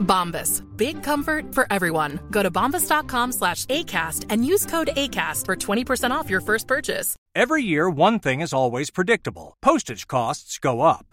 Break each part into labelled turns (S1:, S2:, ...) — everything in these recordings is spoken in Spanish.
S1: Bombas. Big comfort for everyone. Go to bombas.com slash ACAST and use code ACAST for 20% off your first purchase.
S2: Every year, one thing is always predictable postage costs go up.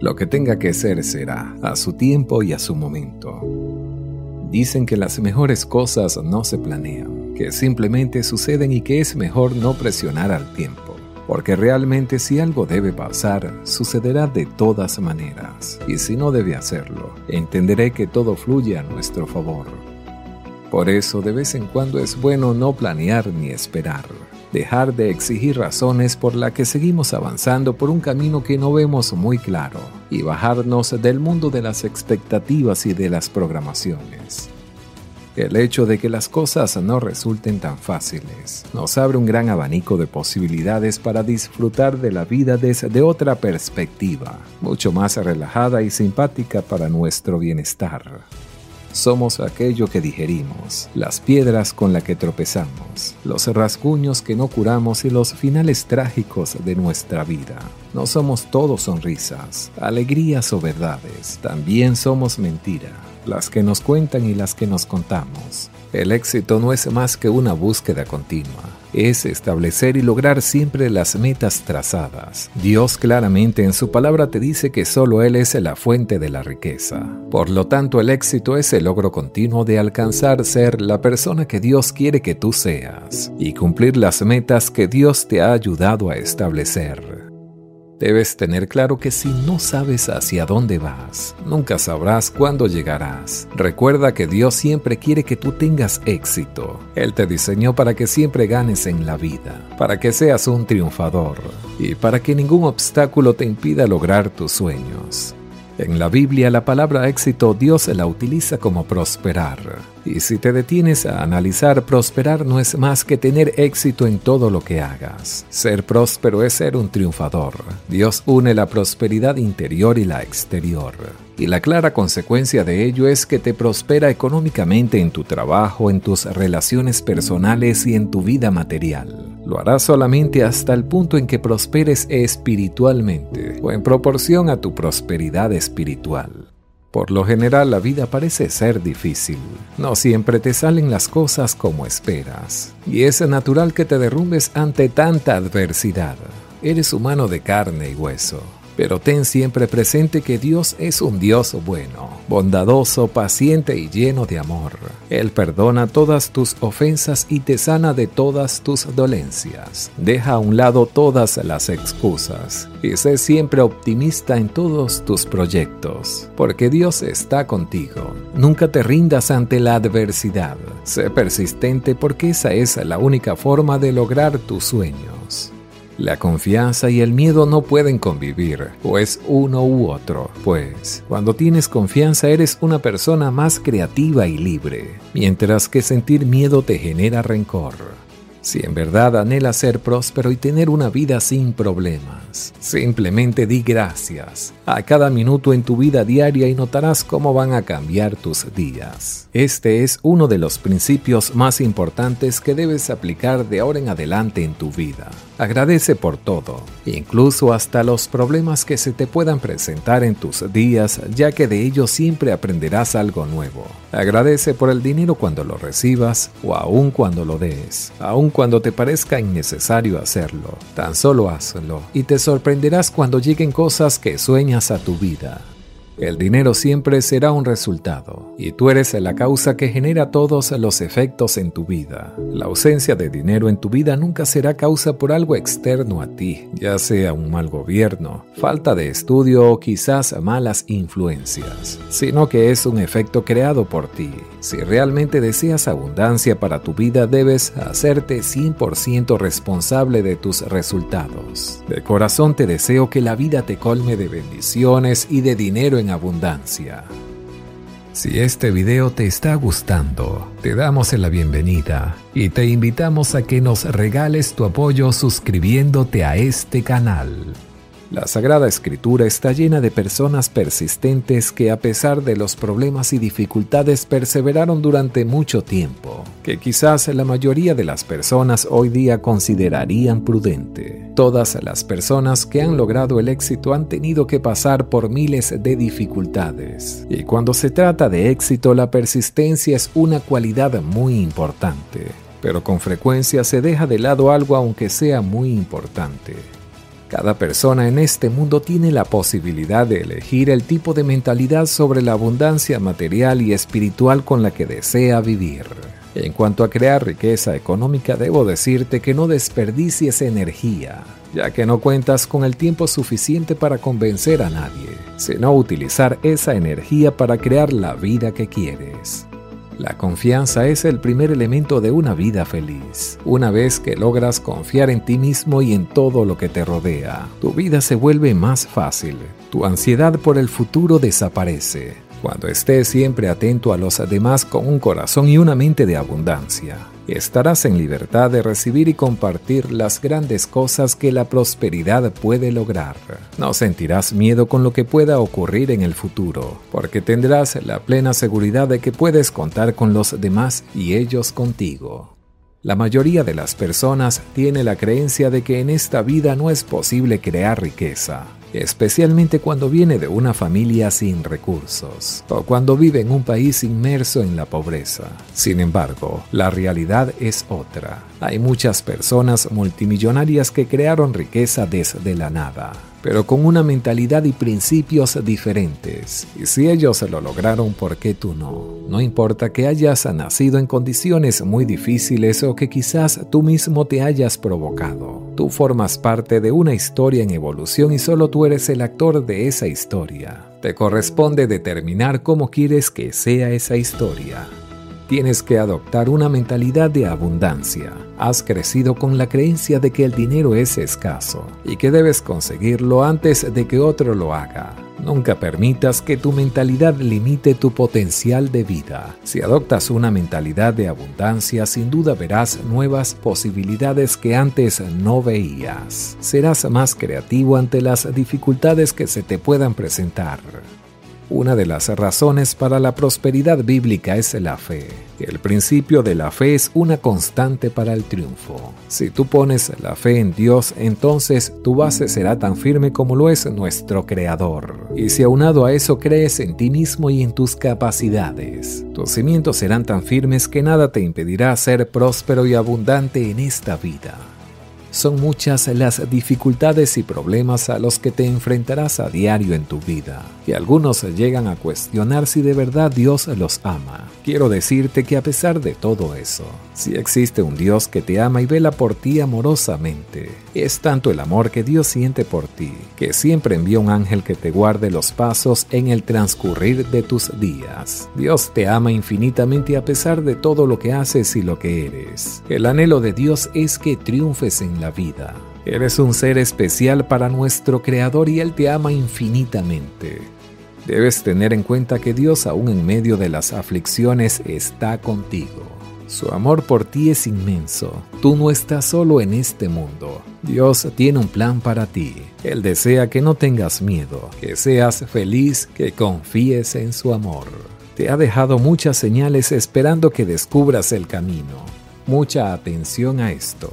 S3: Lo que tenga que ser será, a su tiempo y a su momento. Dicen que las mejores cosas no se planean, que simplemente suceden y que es mejor no presionar al tiempo, porque realmente si algo debe pasar, sucederá de todas maneras, y si no debe hacerlo, entenderé que todo fluye a nuestro favor. Por eso de vez en cuando es bueno no planear ni esperar, dejar de exigir razones por la que seguimos avanzando por un camino que no vemos muy claro y bajarnos del mundo de las expectativas y de las programaciones. El hecho de que las cosas no resulten tan fáciles nos abre un gran abanico de posibilidades para disfrutar de la vida desde otra perspectiva, mucho más relajada y simpática para nuestro bienestar. Somos aquello que digerimos, las piedras con las que tropezamos, los rasguños que no curamos y los finales trágicos de nuestra vida. No somos todos sonrisas, alegrías o verdades, también somos mentira, las que nos cuentan y las que nos contamos. El éxito no es más que una búsqueda continua, es establecer y lograr siempre las metas trazadas. Dios claramente en su palabra te dice que solo Él es la fuente de la riqueza. Por lo tanto, el éxito es el logro continuo de alcanzar ser la persona que Dios quiere que tú seas y cumplir las metas que Dios te ha ayudado a establecer. Debes tener claro que si no sabes hacia dónde vas, nunca sabrás cuándo llegarás. Recuerda que Dios siempre quiere que tú tengas éxito. Él te diseñó para que siempre ganes en la vida, para que seas un triunfador y para que ningún obstáculo te impida lograr tus sueños. En la Biblia la palabra éxito Dios la utiliza como prosperar. Y si te detienes a analizar, prosperar no es más que tener éxito en todo lo que hagas. Ser próspero es ser un triunfador. Dios une la prosperidad interior y la exterior. Y la clara consecuencia de ello es que te prospera económicamente en tu trabajo, en tus relaciones personales y en tu vida material. Lo harás solamente hasta el punto en que prosperes espiritualmente o en proporción a tu prosperidad espiritual. Por lo general la vida parece ser difícil. No siempre te salen las cosas como esperas. Y es natural que te derrumbes ante tanta adversidad. Eres humano de carne y hueso. Pero ten siempre presente que Dios es un Dios bueno, bondadoso, paciente y lleno de amor. Él perdona todas tus ofensas y te sana de todas tus dolencias. Deja a un lado todas las excusas y sé siempre optimista en todos tus proyectos, porque Dios está contigo. Nunca te rindas ante la adversidad. Sé persistente porque esa es la única forma de lograr tus sueños. La confianza y el miedo no pueden convivir, o es uno u otro, pues cuando tienes confianza eres una persona más creativa y libre, mientras que sentir miedo te genera rencor. Si en verdad anhelas ser próspero y tener una vida sin problemas, simplemente di gracias a cada minuto en tu vida diaria y notarás cómo van a cambiar tus días. Este es uno de los principios más importantes que debes aplicar de ahora en adelante en tu vida. Agradece por todo, incluso hasta los problemas que se te puedan presentar en tus días, ya que de ellos siempre aprenderás algo nuevo. Agradece por el dinero cuando lo recibas o aun cuando lo des, aun cuando te parezca innecesario hacerlo. Tan solo hazlo y te sorprenderás cuando lleguen cosas que sueñas a tu vida. El dinero siempre será un resultado, y tú eres la causa que genera todos los efectos en tu vida. La ausencia de dinero en tu vida nunca será causa por algo externo a ti, ya sea un mal gobierno, falta de estudio o quizás malas influencias, sino que es un efecto creado por ti. Si realmente deseas abundancia para tu vida, debes hacerte 100% responsable de tus resultados. De corazón te deseo que la vida te colme de bendiciones y de dinero en abundancia. Si este video te está gustando, te damos la bienvenida y te invitamos a que nos regales tu apoyo suscribiéndote a este canal. La Sagrada Escritura está llena de personas persistentes que a pesar de los problemas y dificultades perseveraron durante mucho tiempo, que quizás la mayoría de las personas hoy día considerarían prudente. Todas las personas que han logrado el éxito han tenido que pasar por miles de dificultades. Y cuando se trata de éxito, la persistencia es una cualidad muy importante. Pero con frecuencia se deja de lado algo aunque sea muy importante cada persona en este mundo tiene la posibilidad de elegir el tipo de mentalidad sobre la abundancia material y espiritual con la que desea vivir. En cuanto a crear riqueza económica, debo decirte que no desperdicies energía, ya que no cuentas con el tiempo suficiente para convencer a nadie, sino utilizar esa energía para crear la vida que quieres. La confianza es el primer elemento de una vida feliz. Una vez que logras confiar en ti mismo y en todo lo que te rodea, tu vida se vuelve más fácil. Tu ansiedad por el futuro desaparece. Cuando estés siempre atento a los demás con un corazón y una mente de abundancia, estarás en libertad de recibir y compartir las grandes cosas que la prosperidad puede lograr. No sentirás miedo con lo que pueda ocurrir en el futuro, porque tendrás la plena seguridad de que puedes contar con los demás y ellos contigo. La mayoría de las personas tiene la creencia de que en esta vida no es posible crear riqueza, especialmente cuando viene de una familia sin recursos o cuando vive en un país inmerso en la pobreza. Sin embargo, la realidad es otra. Hay muchas personas multimillonarias que crearon riqueza desde la nada pero con una mentalidad y principios diferentes. Y si ellos lo lograron, ¿por qué tú no? No importa que hayas nacido en condiciones muy difíciles o que quizás tú mismo te hayas provocado. Tú formas parte de una historia en evolución y solo tú eres el actor de esa historia. Te corresponde determinar cómo quieres que sea esa historia. Tienes que adoptar una mentalidad de abundancia. Has crecido con la creencia de que el dinero es escaso y que debes conseguirlo antes de que otro lo haga. Nunca permitas que tu mentalidad limite tu potencial de vida. Si adoptas una mentalidad de abundancia, sin duda verás nuevas posibilidades que antes no veías. Serás más creativo ante las dificultades que se te puedan presentar. Una de las razones para la prosperidad bíblica es la fe. El principio de la fe es una constante para el triunfo. Si tú pones la fe en Dios, entonces tu base será tan firme como lo es nuestro Creador. Y si aunado a eso crees en ti mismo y en tus capacidades, tus cimientos serán tan firmes que nada te impedirá ser próspero y abundante en esta vida. Son muchas las dificultades y problemas a los que te enfrentarás a diario en tu vida, y algunos llegan a cuestionar si de verdad Dios los ama. Quiero decirte que a pesar de todo eso, si existe un Dios que te ama y vela por ti amorosamente, es tanto el amor que Dios siente por ti, que siempre envía un ángel que te guarde los pasos en el transcurrir de tus días. Dios te ama infinitamente a pesar de todo lo que haces y lo que eres. El anhelo de Dios es que triunfes en la vida. Eres un ser especial para nuestro Creador y Él te ama infinitamente. Debes tener en cuenta que Dios aún en medio de las aflicciones está contigo. Su amor por ti es inmenso. Tú no estás solo en este mundo. Dios tiene un plan para ti. Él desea que no tengas miedo, que seas feliz, que confíes en su amor. Te ha dejado muchas señales esperando que descubras el camino. Mucha atención a esto.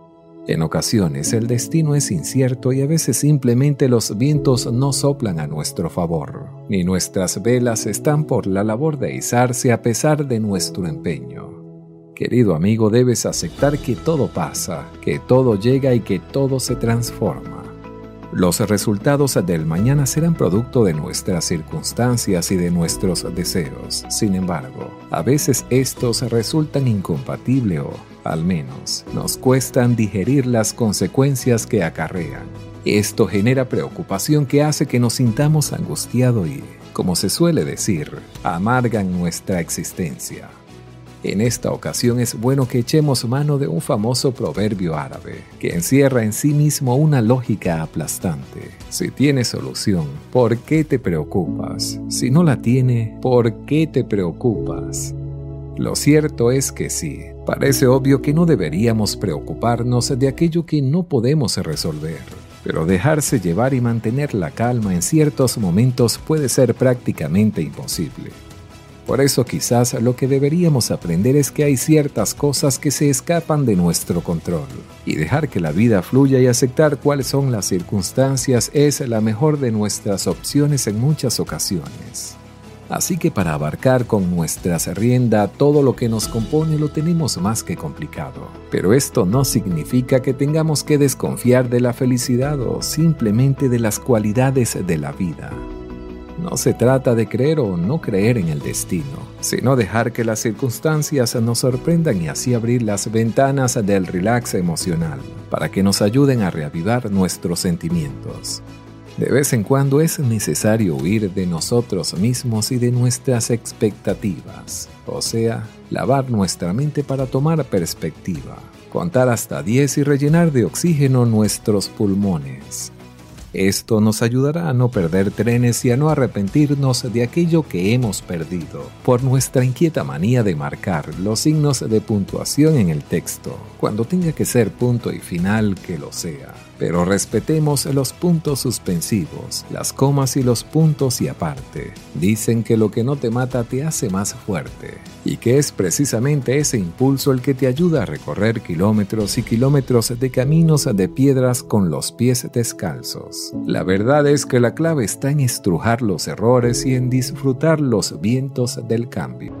S3: En ocasiones el destino es incierto y a veces simplemente los vientos no soplan a nuestro favor, ni nuestras velas están por la labor de izarse a pesar de nuestro empeño. Querido amigo, debes aceptar que todo pasa, que todo llega y que todo se transforma. Los resultados del mañana serán producto de nuestras circunstancias y de nuestros deseos. Sin embargo, a veces estos resultan incompatibles o, al menos, nos cuestan digerir las consecuencias que acarrean. Esto genera preocupación que hace que nos sintamos angustiados y, como se suele decir, amargan nuestra existencia. En esta ocasión es bueno que echemos mano de un famoso proverbio árabe que encierra en sí mismo una lógica aplastante. Si tiene solución, ¿por qué te preocupas? Si no la tiene, ¿por qué te preocupas? Lo cierto es que sí, parece obvio que no deberíamos preocuparnos de aquello que no podemos resolver. Pero dejarse llevar y mantener la calma en ciertos momentos puede ser prácticamente imposible. Por eso quizás lo que deberíamos aprender es que hay ciertas cosas que se escapan de nuestro control y dejar que la vida fluya y aceptar cuáles son las circunstancias es la mejor de nuestras opciones en muchas ocasiones. Así que para abarcar con nuestras rienda todo lo que nos compone lo tenemos más que complicado. Pero esto no significa que tengamos que desconfiar de la felicidad o simplemente de las cualidades de la vida. No se trata de creer o no creer en el destino, sino dejar que las circunstancias nos sorprendan y así abrir las ventanas del relax emocional para que nos ayuden a reavivar nuestros sentimientos. De vez en cuando es necesario huir de nosotros mismos y de nuestras expectativas, o sea, lavar nuestra mente para tomar perspectiva, contar hasta 10 y rellenar de oxígeno nuestros pulmones. Esto nos ayudará a no perder trenes y a no arrepentirnos de aquello que hemos perdido por nuestra inquieta manía de marcar los signos de puntuación en el texto, cuando tenga que ser punto y final que lo sea pero respetemos los puntos suspensivos, las comas y los puntos y aparte. Dicen que lo que no te mata te hace más fuerte, y que es precisamente ese impulso el que te ayuda a recorrer kilómetros y kilómetros de caminos de piedras con los pies descalzos. La verdad es que la clave está en estrujar los errores y en disfrutar los vientos del cambio.